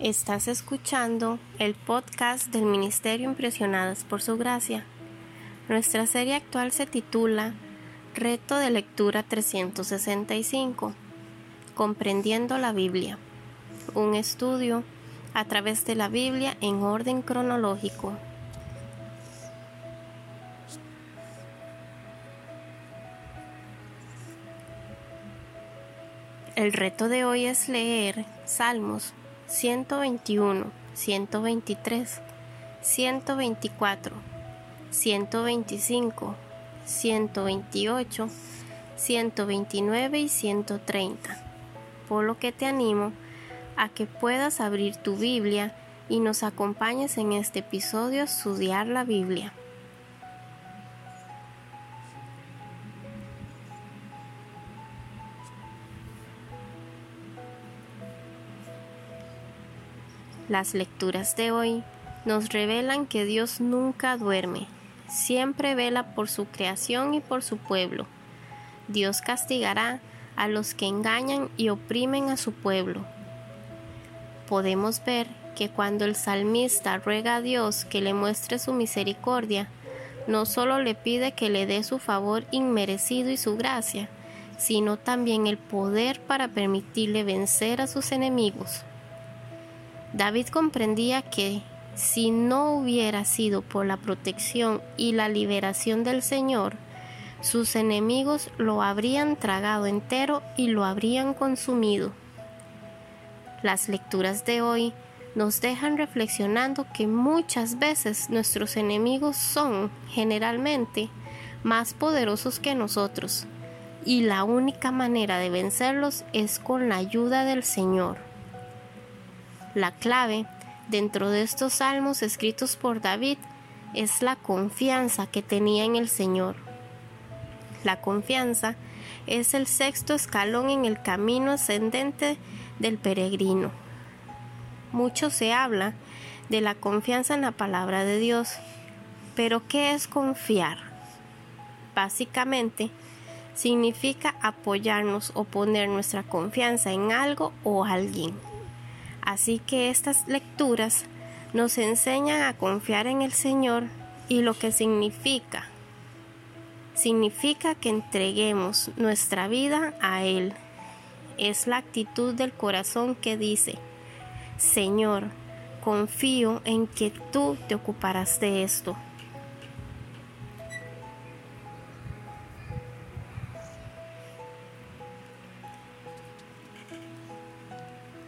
Estás escuchando el podcast del Ministerio Impresionadas por Su Gracia. Nuestra serie actual se titula Reto de Lectura 365, Comprendiendo la Biblia. Un estudio a través de la Biblia en orden cronológico. El reto de hoy es leer Salmos 121, 123, 124, 125, 128, 129 y 130. Por lo que te animo a que puedas abrir tu Biblia y nos acompañes en este episodio a estudiar la Biblia. Las lecturas de hoy nos revelan que Dios nunca duerme, siempre vela por su creación y por su pueblo. Dios castigará a los que engañan y oprimen a su pueblo. Podemos ver que cuando el salmista ruega a Dios que le muestre su misericordia, no solo le pide que le dé su favor inmerecido y su gracia, sino también el poder para permitirle vencer a sus enemigos. David comprendía que si no hubiera sido por la protección y la liberación del Señor, sus enemigos lo habrían tragado entero y lo habrían consumido. Las lecturas de hoy nos dejan reflexionando que muchas veces nuestros enemigos son generalmente más poderosos que nosotros y la única manera de vencerlos es con la ayuda del Señor. La clave dentro de estos salmos escritos por David es la confianza que tenía en el Señor. La confianza es el sexto escalón en el camino ascendente del peregrino. Mucho se habla de la confianza en la palabra de Dios, pero ¿qué es confiar? Básicamente, significa apoyarnos o poner nuestra confianza en algo o alguien. Así que estas lecturas nos enseñan a confiar en el Señor y lo que significa. Significa que entreguemos nuestra vida a Él. Es la actitud del corazón que dice, Señor, confío en que tú te ocuparás de esto.